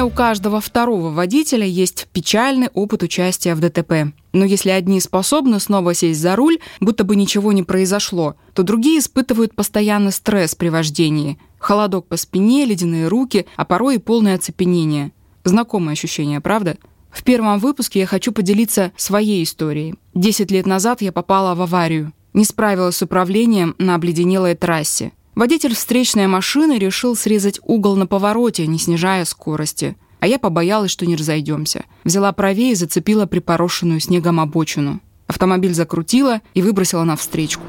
Наверное, у каждого второго водителя есть печальный опыт участия в ДТП. Но если одни способны снова сесть за руль, будто бы ничего не произошло, то другие испытывают постоянный стресс при вождении. Холодок по спине, ледяные руки, а порой и полное оцепенение. Знакомое ощущение, правда? В первом выпуске я хочу поделиться своей историей. Десять лет назад я попала в аварию. Не справилась с управлением на обледенелой трассе. Водитель встречной машины решил срезать угол на повороте, не снижая скорости. А я побоялась, что не разойдемся. Взяла правее и зацепила припорошенную снегом обочину. Автомобиль закрутила и выбросила на встречку.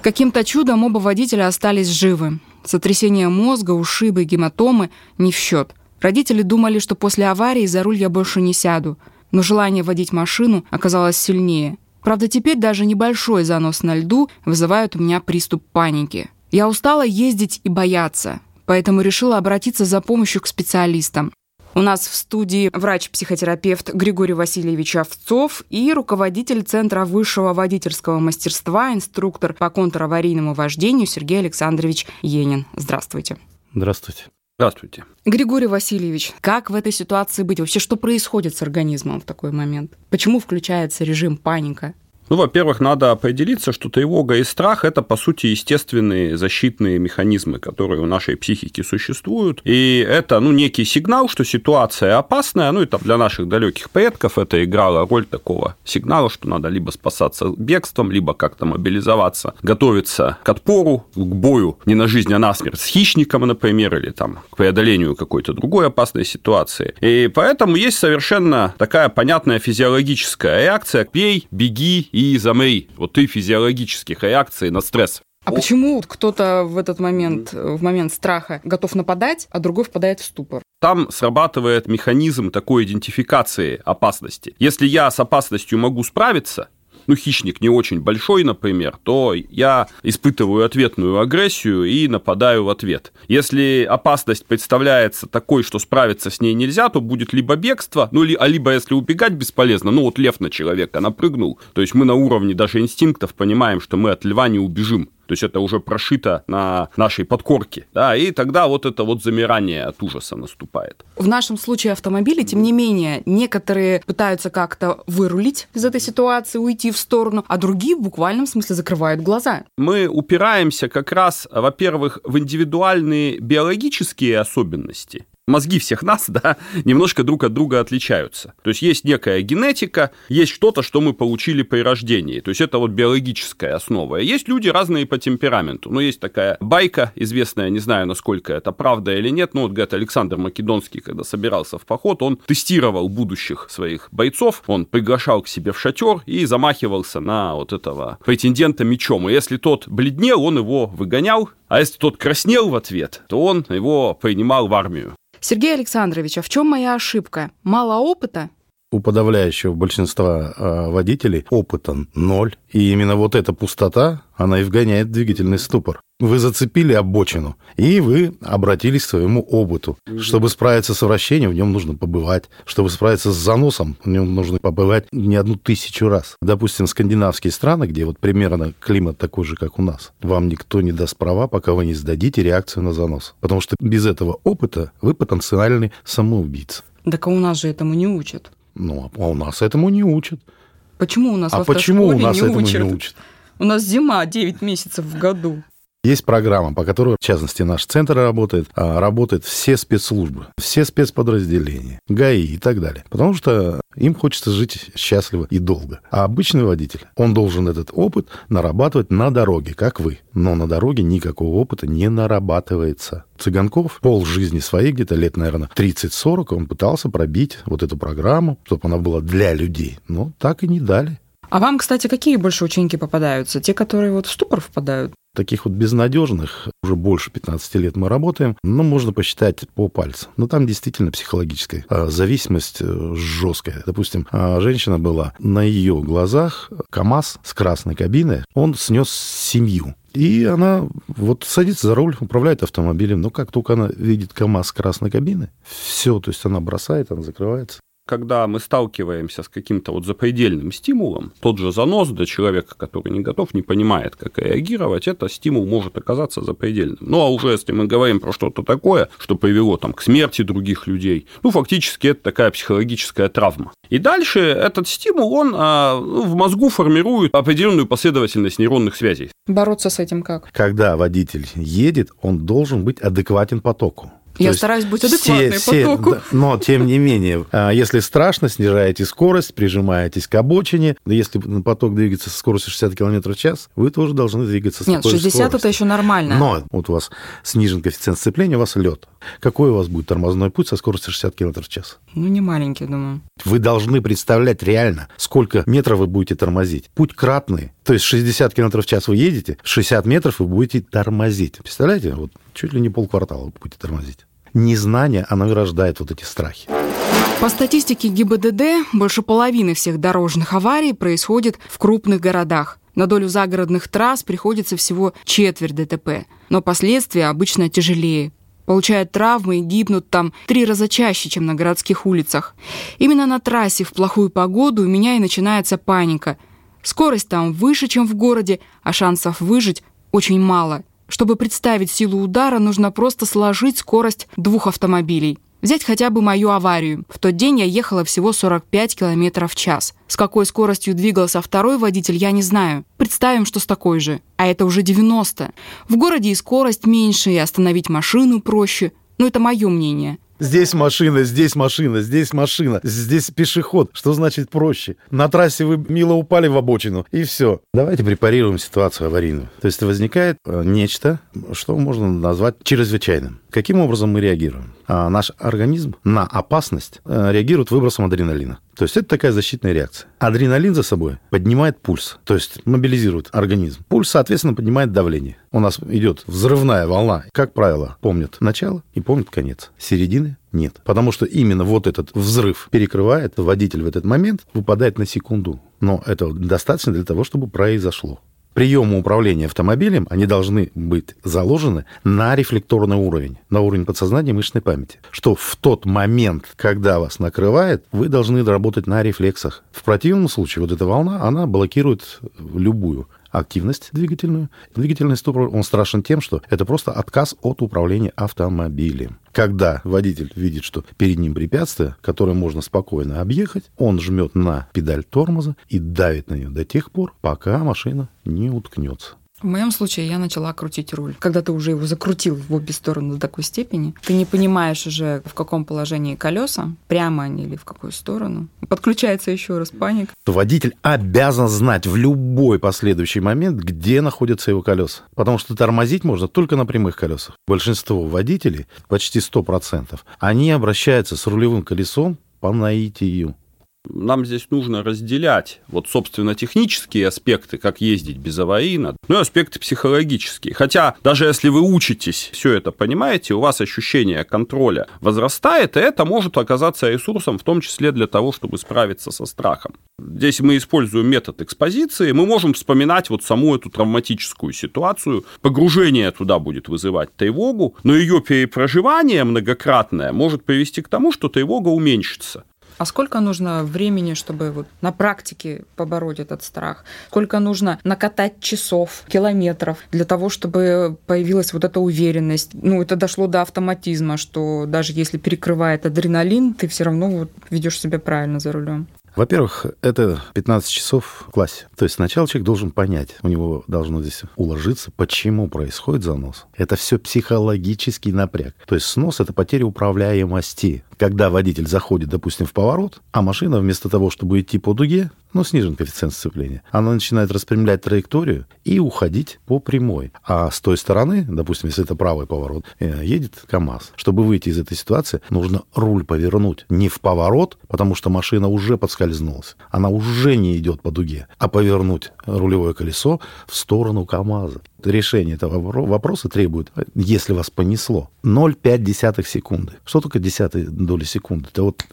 Каким-то чудом оба водителя остались живы. Сотрясение мозга, ушибы, гематомы не в счет. Родители думали, что после аварии за руль я больше не сяду. Но желание водить машину оказалось сильнее – Правда, теперь даже небольшой занос на льду вызывает у меня приступ паники. Я устала ездить и бояться, поэтому решила обратиться за помощью к специалистам. У нас в студии врач-психотерапевт Григорий Васильевич Овцов и руководитель Центра высшего водительского мастерства, инструктор по контраварийному вождению Сергей Александрович Енин. Здравствуйте. Здравствуйте. Здравствуйте. Григорий Васильевич, как в этой ситуации быть? Вообще, что происходит с организмом в такой момент? Почему включается режим паника? Ну, во-первых, надо определиться, что тревога и страх – это, по сути, естественные защитные механизмы, которые у нашей психики существуют. И это, ну, некий сигнал, что ситуация опасная. Ну, и там для наших далеких предков это играло роль такого сигнала, что надо либо спасаться бегством, либо как-то мобилизоваться, готовиться к отпору, к бою не на жизнь, а на смерть с хищником, например, или там к преодолению какой-то другой опасной ситуации. И поэтому есть совершенно такая понятная физиологическая реакция «пей, беги и замри. Вот три физиологических реакции на стресс. А О. почему кто-то в этот момент, в момент страха готов нападать, а другой впадает в ступор? Там срабатывает механизм такой идентификации опасности. Если я с опасностью могу справиться, ну, хищник не очень большой, например, то я испытываю ответную агрессию и нападаю в ответ. Если опасность представляется такой, что справиться с ней нельзя, то будет либо бегство, ну, а либо если убегать бесполезно, ну, вот лев на человека напрыгнул, то есть мы на уровне даже инстинктов понимаем, что мы от льва не убежим. То есть это уже прошито на нашей подкорке. Да, и тогда вот это вот замирание от ужаса наступает. В нашем случае автомобили, тем не менее, некоторые пытаются как-то вырулить из этой ситуации, уйти в сторону, а другие в буквальном смысле закрывают глаза. Мы упираемся как раз, во-первых, в индивидуальные биологические особенности мозги всех нас, да, немножко друг от друга отличаются. То есть есть некая генетика, есть что-то, что мы получили при рождении. То есть это вот биологическая основа. Есть люди разные по темпераменту. Ну, есть такая байка известная, не знаю, насколько это правда или нет, но вот, говорит, Александр Македонский, когда собирался в поход, он тестировал будущих своих бойцов, он приглашал к себе в шатер и замахивался на вот этого претендента мечом. И если тот бледнел, он его выгонял, а если тот краснел в ответ, то он его принимал в армию. Сергей Александрович, а в чем моя ошибка? Мало опыта? У подавляющего большинства э, водителей опыта ноль. И именно вот эта пустота, она и вгоняет двигательный ступор. Вы зацепили обочину, и вы обратились к своему опыту. Чтобы справиться с вращением, в нем нужно побывать. Чтобы справиться с заносом, в нем нужно побывать не одну тысячу раз. Допустим, скандинавские страны, где вот примерно климат такой же, как у нас, вам никто не даст права, пока вы не сдадите реакцию на занос. Потому что без этого опыта вы потенциальный самоубийца. Так а у нас же этому не учат. Ну, а у нас этому не учат. Почему у нас а почему у нас не этому учат? не учат? У нас зима 9 месяцев в году. Есть программа, по которой, в частности, наш центр работает, а работают все спецслужбы, все спецподразделения, ГАИ и так далее. Потому что им хочется жить счастливо и долго. А обычный водитель, он должен этот опыт нарабатывать на дороге, как вы. Но на дороге никакого опыта не нарабатывается. Цыганков пол жизни своей, где-то лет, наверное, 30-40, он пытался пробить вот эту программу, чтобы она была для людей. Но так и не дали. А вам, кстати, какие больше ученики попадаются? Те, которые вот в ступор впадают? Таких вот безнадежных уже больше 15 лет мы работаем, но можно посчитать по пальцам. Но там действительно психологическая а, зависимость э, жесткая. Допустим, а, женщина была на ее глазах КАМАЗ с красной кабиной, он снес семью. И она вот садится за руль, управляет автомобилем, но как только она видит КАМАЗ с красной кабины, все, то есть она бросает, она закрывается когда мы сталкиваемся с каким-то вот запредельным стимулом, тот же занос для человека, который не готов, не понимает, как реагировать, это стимул может оказаться запредельным. Ну, а уже если мы говорим про что-то такое, что привело там к смерти других людей, ну, фактически это такая психологическая травма. И дальше этот стимул, он а, ну, в мозгу формирует определенную последовательность нейронных связей. Бороться с этим как? Когда водитель едет, он должен быть адекватен потоку. Я стараюсь быть адекватной все, потоку. Все, но, тем не менее, а, если страшно, снижаете скорость, прижимаетесь к обочине. Если поток двигается со скоростью 60 км в час, вы тоже должны двигаться с Нет, такой 60 скоростью. это еще нормально. Но вот у вас снижен коэффициент сцепления, у вас лед. Какой у вас будет тормозной путь со скоростью 60 км в час? Ну, не маленький, думаю. Вы должны представлять реально, сколько метров вы будете тормозить. Путь кратный. То есть 60 км в час вы едете, 60 метров вы будете тормозить. Представляете? Вот чуть ли не полквартала будете тормозить незнание, оно и рождает вот эти страхи. По статистике ГИБДД, больше половины всех дорожных аварий происходит в крупных городах. На долю загородных трасс приходится всего четверть ДТП, но последствия обычно тяжелее. Получают травмы и гибнут там три раза чаще, чем на городских улицах. Именно на трассе в плохую погоду у меня и начинается паника. Скорость там выше, чем в городе, а шансов выжить очень мало. Чтобы представить силу удара, нужно просто сложить скорость двух автомобилей. Взять хотя бы мою аварию. В тот день я ехала всего 45 км в час. С какой скоростью двигался второй водитель, я не знаю. Представим, что с такой же. А это уже 90. В городе и скорость меньше, и остановить машину проще. Но это мое мнение. Здесь машина, здесь машина, здесь машина, здесь пешеход. Что значит проще? На трассе вы мило упали в обочину, и все. Давайте препарируем ситуацию аварийную. То есть возникает э, нечто, что можно назвать чрезвычайным. Каким образом мы реагируем? А наш организм на опасность э, реагирует выбросом адреналина. То есть это такая защитная реакция. Адреналин за собой поднимает пульс, то есть мобилизирует организм. Пульс, соответственно, поднимает давление. У нас идет взрывная волна. Как правило, помнят начало и помнят конец. Середины нет. Потому что именно вот этот взрыв перекрывает, водитель в этот момент выпадает на секунду. Но это достаточно для того, чтобы произошло приемы управления автомобилем, они должны быть заложены на рефлекторный уровень, на уровень подсознания мышечной памяти. Что в тот момент, когда вас накрывает, вы должны работать на рефлексах. В противном случае вот эта волна, она блокирует любую активность двигательную. Двигательный ступор, он страшен тем, что это просто отказ от управления автомобилем. Когда водитель видит, что перед ним препятствие, которое можно спокойно объехать, он жмет на педаль тормоза и давит на нее до тех пор, пока машина не уткнется. В моем случае я начала крутить руль. Когда ты уже его закрутил в обе стороны до такой степени, ты не понимаешь уже, в каком положении колеса, прямо они или в какую сторону. Подключается еще раз паник. Водитель обязан знать в любой последующий момент, где находятся его колеса. Потому что тормозить можно только на прямых колесах. Большинство водителей, почти 100%, они обращаются с рулевым колесом по наитию нам здесь нужно разделять вот, собственно, технические аспекты, как ездить без аварийно, ну и аспекты психологические. Хотя, даже если вы учитесь, все это понимаете, у вас ощущение контроля возрастает, и это может оказаться ресурсом, в том числе для того, чтобы справиться со страхом. Здесь мы используем метод экспозиции, мы можем вспоминать вот саму эту травматическую ситуацию, погружение туда будет вызывать тревогу, но ее перепроживание многократное может привести к тому, что тревога уменьшится. А сколько нужно времени, чтобы вот на практике побороть этот страх? Сколько нужно накатать часов, километров для того, чтобы появилась вот эта уверенность? Ну, это дошло до автоматизма, что даже если перекрывает адреналин, ты все равно вот ведешь себя правильно за рулем. Во-первых, это 15 часов в классе. То есть сначала человек должен понять, у него должно здесь уложиться, почему происходит занос. Это все психологический напряг. То есть снос — это потеря управляемости. Когда водитель заходит, допустим, в поворот, а машина вместо того, чтобы идти по дуге, ну, снижен коэффициент сцепления, она начинает распрямлять траекторию и уходить по прямой. А с той стороны, допустим, если это правый поворот, э, едет КАМАЗ. Чтобы выйти из этой ситуации, нужно руль повернуть не в поворот, потому что машина уже подскользнулась, она уже не идет по дуге, а повернуть рулевое колесо в сторону КАМАЗа. Решение этого вопроса требует, если вас понесло, 0,5 секунды. Что такое десятые доли секунды? Это вот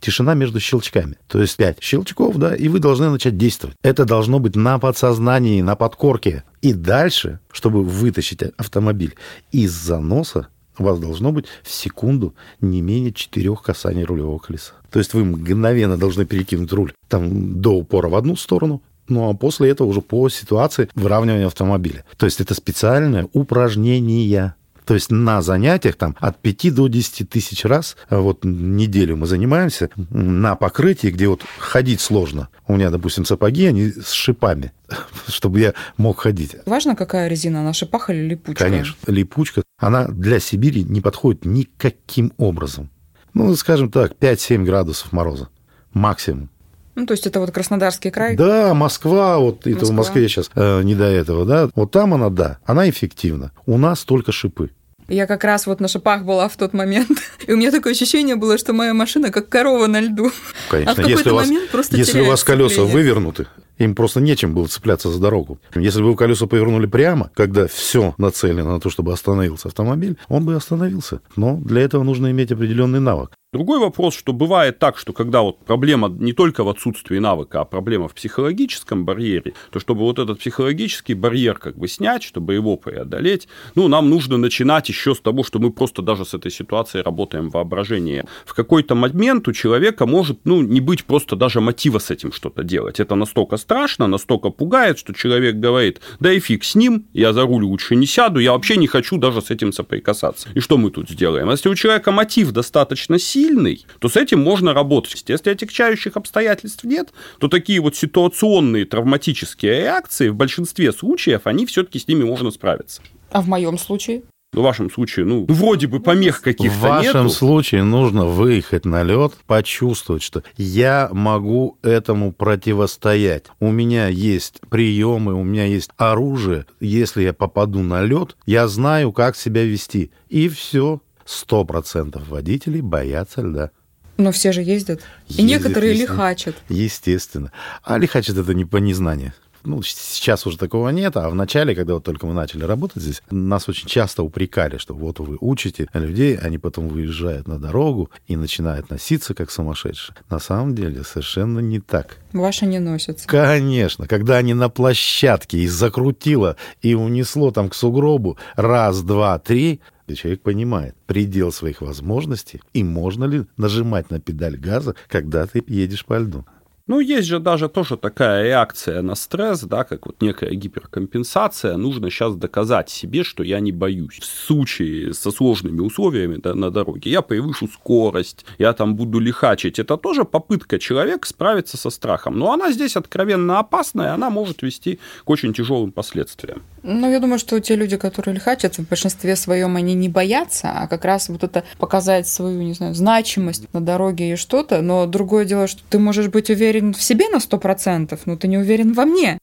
тишина между щелчками. То есть пять щелчков, да, и вы должны начать действовать. Это должно быть на подсознании, на подкорке. И дальше, чтобы вытащить автомобиль из заноса, у вас должно быть в секунду не менее четырех касаний рулевого колеса. То есть вы мгновенно должны перекинуть руль там до упора в одну сторону, ну а после этого уже по ситуации выравнивания автомобиля. То есть это специальное упражнение. То есть на занятиях там от 5 до 10 тысяч раз, а вот неделю мы занимаемся на покрытии, где вот ходить сложно. У меня, допустим, сапоги, они с шипами, чтобы я мог ходить. Важно, какая резина, на шипах или липучка? Конечно, липучка. Она для Сибири не подходит никаким образом. Ну, скажем так, 5-7 градусов мороза максимум. Ну, то есть это вот Краснодарский край? Да, Москва, вот Москва. это в Москве сейчас э, не до этого, да. Вот там она, да, она эффективна. У нас только шипы. Я как раз вот на шипах была в тот момент, и у меня такое ощущение было, что моя машина как корова на льду. Конечно, а в если, у вас, просто если у вас колеса вывернуты, им просто нечем было цепляться за дорогу. Если бы колеса повернули прямо, когда все нацелено на то, чтобы остановился автомобиль, он бы остановился. Но для этого нужно иметь определенный навык. Другой вопрос, что бывает так, что когда вот проблема не только в отсутствии навыка, а проблема в психологическом барьере, то чтобы вот этот психологический барьер как бы снять, чтобы его преодолеть, ну, нам нужно начинать еще с того, что мы просто даже с этой ситуацией работаем в воображении. В какой-то момент у человека может, ну, не быть просто даже мотива с этим что-то делать. Это настолько страшно, настолько пугает, что человек говорит, да и фиг с ним, я за руль лучше не сяду, я вообще не хочу даже с этим соприкасаться. И что мы тут сделаем? Если у человека мотив достаточно сильный, то с этим можно работать. Если отягчающих обстоятельств нет, то такие вот ситуационные травматические реакции в большинстве случаев, они все-таки с ними можно справиться. А в моем случае? В вашем случае, ну, вроде бы помех каких-то В вашем нету. случае нужно выехать на лед, почувствовать, что я могу этому противостоять. У меня есть приемы, у меня есть оружие. Если я попаду на лед, я знаю, как себя вести. И все. Сто процентов водителей боятся льда. Но все же ездят. ездят и некоторые лихачат. Естественно. А лихачат это не по незнанию. Ну, сейчас уже такого нет, а в начале, когда вот только мы начали работать здесь, нас очень часто упрекали, что вот вы учите людей, они потом выезжают на дорогу и начинают носиться как сумасшедшие. На самом деле совершенно не так. Ваши не носятся. Конечно. Когда они на площадке и закрутило, и унесло там к сугробу раз, два, три, и человек понимает предел своих возможностей и можно ли нажимать на педаль газа, когда ты едешь по льду. Ну, есть же даже тоже такая реакция на стресс, да, как вот некая гиперкомпенсация. Нужно сейчас доказать себе, что я не боюсь. В случае со сложными условиями да, на дороге я превышу скорость, я там буду лихачить. Это тоже попытка человека справиться со страхом. Но она здесь откровенно опасная, она может вести к очень тяжелым последствиям. Ну, я думаю, что те люди, которые лихачат, в большинстве своем они не боятся, а как раз вот это показать свою, не знаю, значимость на дороге и что-то. Но другое дело, что ты можешь быть уверен в себе на 100%, но ты не уверен во мне.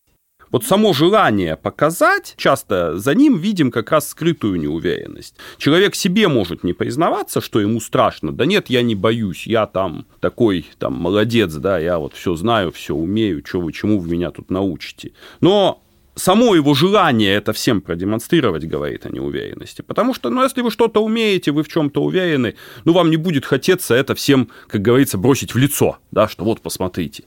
Вот само желание показать, часто за ним видим как раз скрытую неуверенность. Человек себе может не признаваться, что ему страшно. Да нет, я не боюсь, я там такой там молодец, да, я вот все знаю, все умею, что вы чему вы меня тут научите. Но само его желание это всем продемонстрировать говорит о неуверенности. Потому что, ну, если вы что-то умеете, вы в чем-то уверены, ну, вам не будет хотеться это всем, как говорится, бросить в лицо, да, что вот, посмотрите.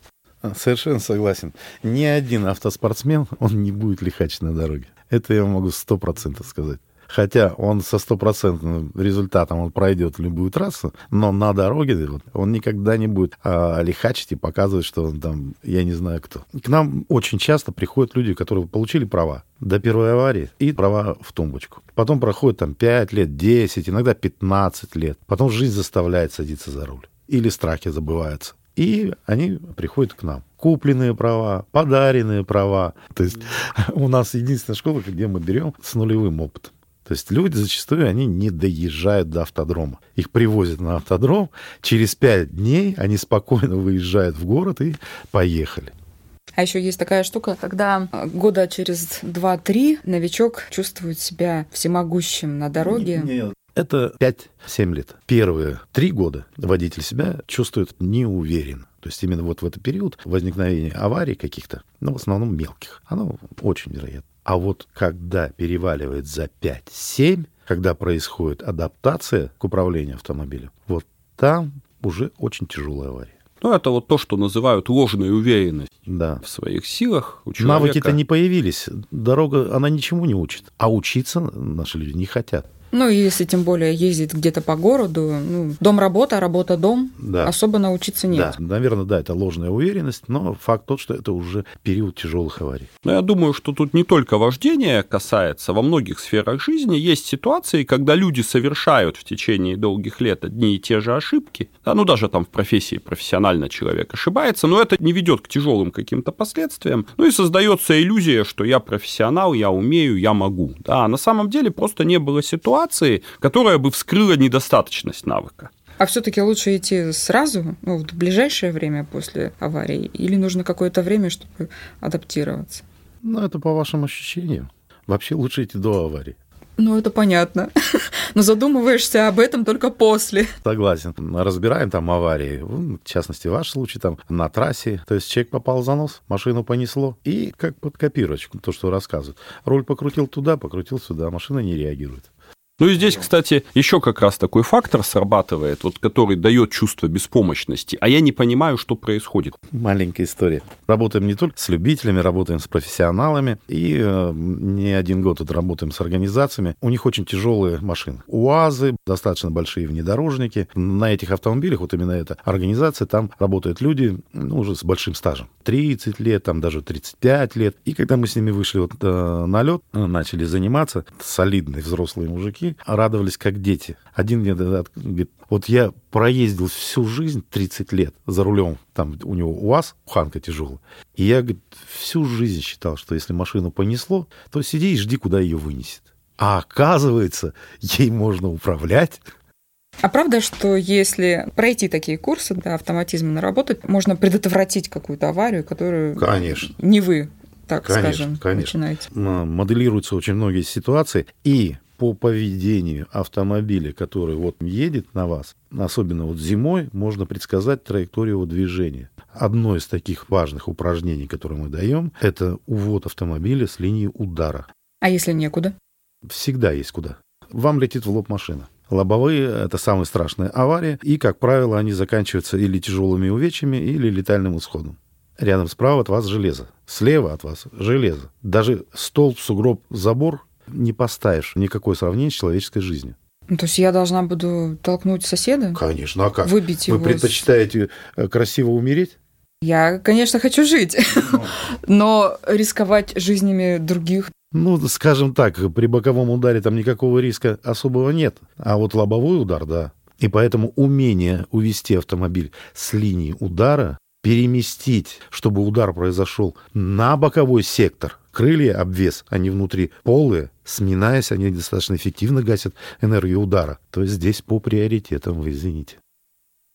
Совершенно согласен. Ни один автоспортсмен, он не будет лихачить на дороге. Это я могу сто процентов сказать. Хотя он со стопроцентным результатом он пройдет любую трассу, но на дороге он никогда не будет а, лихачить и показывать, что он там, я не знаю кто. К нам очень часто приходят люди, которые получили права до первой аварии и права в тумбочку. Потом проходит там 5 лет, 10, иногда 15 лет. Потом жизнь заставляет садиться за руль. Или страхи забываются. И они приходят к нам. Купленные права, подаренные права. То есть у нас единственная школа, где мы берем с нулевым опытом. То есть люди зачастую, они не доезжают до автодрома. Их привозят на автодром, через пять дней они спокойно выезжают в город и поехали. А еще есть такая штука, когда года через 2-3 новичок чувствует себя всемогущим на дороге. Нет. Это 5-7 лет. Первые три года водитель себя чувствует неуверенно. То есть именно вот в этот период возникновения аварий каких-то, ну, в основном мелких, оно очень вероятно. А вот когда переваливает за 5-7, когда происходит адаптация к управлению автомобилем, вот там уже очень тяжелая авария. Ну, это вот то, что называют ложной уверенность да. в своих силах у человека. Навыки-то не появились. Дорога, она ничему не учит. А учиться наши люди не хотят. Ну, если тем более ездить где-то по городу, ну, дом-работа, работа-дом, да. особо научиться нет. Да, наверное, да, это ложная уверенность, но факт тот, что это уже период тяжелых аварий. Но я думаю, что тут не только вождение касается, во многих сферах жизни есть ситуации, когда люди совершают в течение долгих лет одни и те же ошибки, да, ну, даже там в профессии профессионально человек ошибается, но это не ведет к тяжелым каким-то последствиям, ну и создается иллюзия, что я профессионал, я умею, я могу, да, а на самом деле просто не было ситуации, ситуации, которая бы вскрыла недостаточность навыка. А все-таки лучше идти сразу, ну, в ближайшее время после аварии, или нужно какое-то время, чтобы адаптироваться? Ну, это по вашим ощущениям. Вообще лучше идти до аварии. Ну, это понятно. Но задумываешься об этом только после. Согласен. Разбираем там аварии. В частности, ваш случай там на трассе. То есть человек попал за нос, машину понесло. И как под копирочку, то, что рассказывают. Руль покрутил туда, покрутил сюда, машина не реагирует. Ну и здесь, кстати, еще как раз такой фактор срабатывает, вот, который дает чувство беспомощности, а я не понимаю, что происходит. Маленькая история. Работаем не только с любителями, работаем с профессионалами, и э, не один год тут работаем с организациями. У них очень тяжелые машины. УАЗы, достаточно большие внедорожники. На этих автомобилях, вот именно эта организация, там работают люди ну, уже с большим стажем. 30 лет, там даже 35 лет. И когда мы с ними вышли вот, э, на лед, начали заниматься, солидные взрослые мужики, мужики радовались как дети. Один мне говорит, вот я проездил всю жизнь 30 лет за рулем, там у него УАЗ, уханка тяжелая, и я говорит, всю жизнь считал, что если машину понесло, то сиди и жди, куда ее вынесет. А оказывается, ей можно управлять. А правда, что если пройти такие курсы, да, автоматизмы наработать, можно предотвратить какую-то аварию, которую Конечно. не вы так конечно, скажем, конечно. начинаете. Моделируются очень многие ситуации, и по поведению автомобиля, который вот едет на вас, особенно вот зимой, можно предсказать траекторию его движения. Одно из таких важных упражнений, которые мы даем, это увод автомобиля с линии удара. А если некуда? Всегда есть куда. Вам летит в лоб машина. Лобовые – это самая страшная авария, и, как правило, они заканчиваются или тяжелыми увечьями, или летальным исходом. Рядом справа от вас железо, слева от вас железо. Даже столб, сугроб, забор не поставишь никакое сравнение с человеческой жизнью. Ну, то есть я должна буду толкнуть соседа? Конечно, а как? Выбить Вы его? предпочитаете э, красиво умереть? Я, конечно, хочу жить, но рисковать жизнями других. Ну, скажем так, при боковом ударе там никакого риска особого нет. А вот лобовой удар, да. И поэтому умение увести автомобиль с линии удара, переместить, чтобы удар произошел на боковой сектор, крылья обвес, они внутри полые, сминаясь, они достаточно эффективно гасят энергию удара. То есть здесь по приоритетам, вы извините.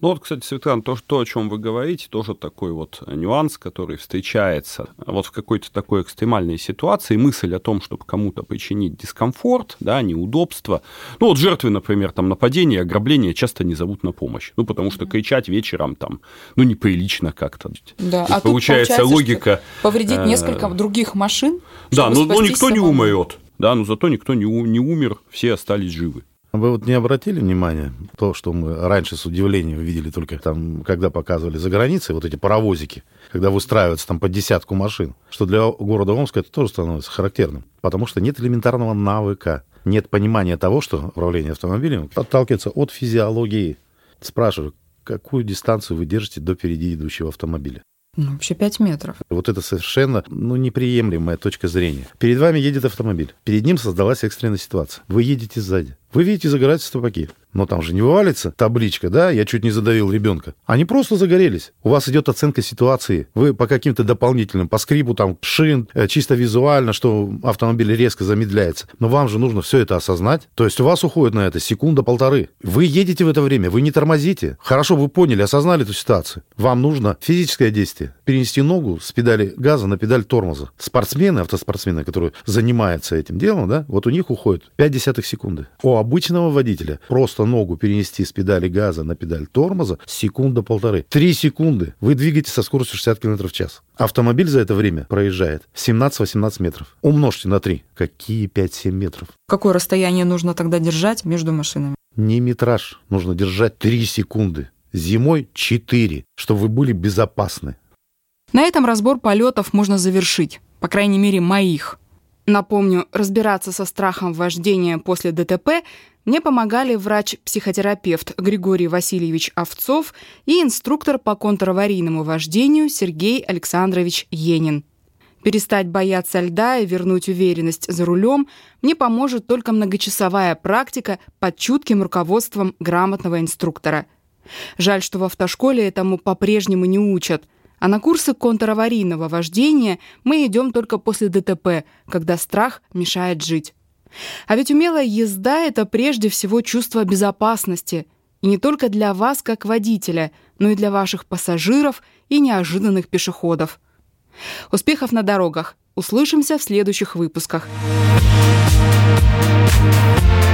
Ну вот, кстати, Светлана, то, то, о чем вы говорите, тоже такой вот нюанс, который встречается вот в какой-то такой экстремальной ситуации. Мысль о том, чтобы кому-то причинить дискомфорт, да, неудобство. Ну вот жертвы, например, там нападения, ограбления часто не зовут на помощь. Ну потому что кричать вечером там, ну неприлично как-то. Да. а получается, получается логика... Повредить э, несколько других машин, Да, но, но никто не умрет. Да, но зато никто не, не умер, все остались живы. Вы вот не обратили внимания, то, что мы раньше с удивлением видели только там, когда показывали за границей, вот эти паровозики, когда выстраиваются там по десятку машин, что для города Омска это тоже становится характерным, потому что нет элементарного навыка, нет понимания того, что управление автомобилем отталкивается от физиологии. Спрашиваю, какую дистанцию вы держите до впереди идущего автомобиля? Ну, вообще 5 метров. Вот это совершенно ну, неприемлемая точка зрения. Перед вами едет автомобиль. Перед ним создалась экстренная ситуация. Вы едете сзади. Вы видите, загораются стопаки. Но там же не вывалится табличка, да, я чуть не задавил ребенка. Они просто загорелись. У вас идет оценка ситуации. Вы по каким-то дополнительным, по скрипу там шин, э, чисто визуально, что автомобиль резко замедляется. Но вам же нужно все это осознать. То есть у вас уходит на это секунда-полторы. Вы едете в это время, вы не тормозите. Хорошо, вы поняли, осознали эту ситуацию. Вам нужно физическое действие. Перенести ногу с педали газа на педаль тормоза. Спортсмены, автоспортсмены, которые занимаются этим делом, да, вот у них уходит 5 десятых секунды. У обычного водителя просто ногу перенести с педали газа на педаль тормоза секунда-полторы. Три секунды. Вы двигаетесь со скоростью 60 км в час. Автомобиль за это время проезжает 17-18 метров. Умножьте на 3. Какие 5-7 метров? Какое расстояние нужно тогда держать между машинами? Не метраж. Нужно держать 3 секунды. Зимой 4, чтобы вы были безопасны. На этом разбор полетов можно завершить. По крайней мере, моих. Напомню, разбираться со страхом вождения после ДТП мне помогали врач-психотерапевт Григорий Васильевич Овцов и инструктор по контраварийному вождению Сергей Александрович Енин. Перестать бояться льда и вернуть уверенность за рулем мне поможет только многочасовая практика под чутким руководством грамотного инструктора. Жаль, что в автошколе этому по-прежнему не учат – а на курсы контраварийного вождения мы идем только после ДТП, когда страх мешает жить. А ведь умелая езда — это прежде всего чувство безопасности. И не только для вас, как водителя, но и для ваших пассажиров и неожиданных пешеходов. Успехов на дорогах! Услышимся в следующих выпусках. Thank you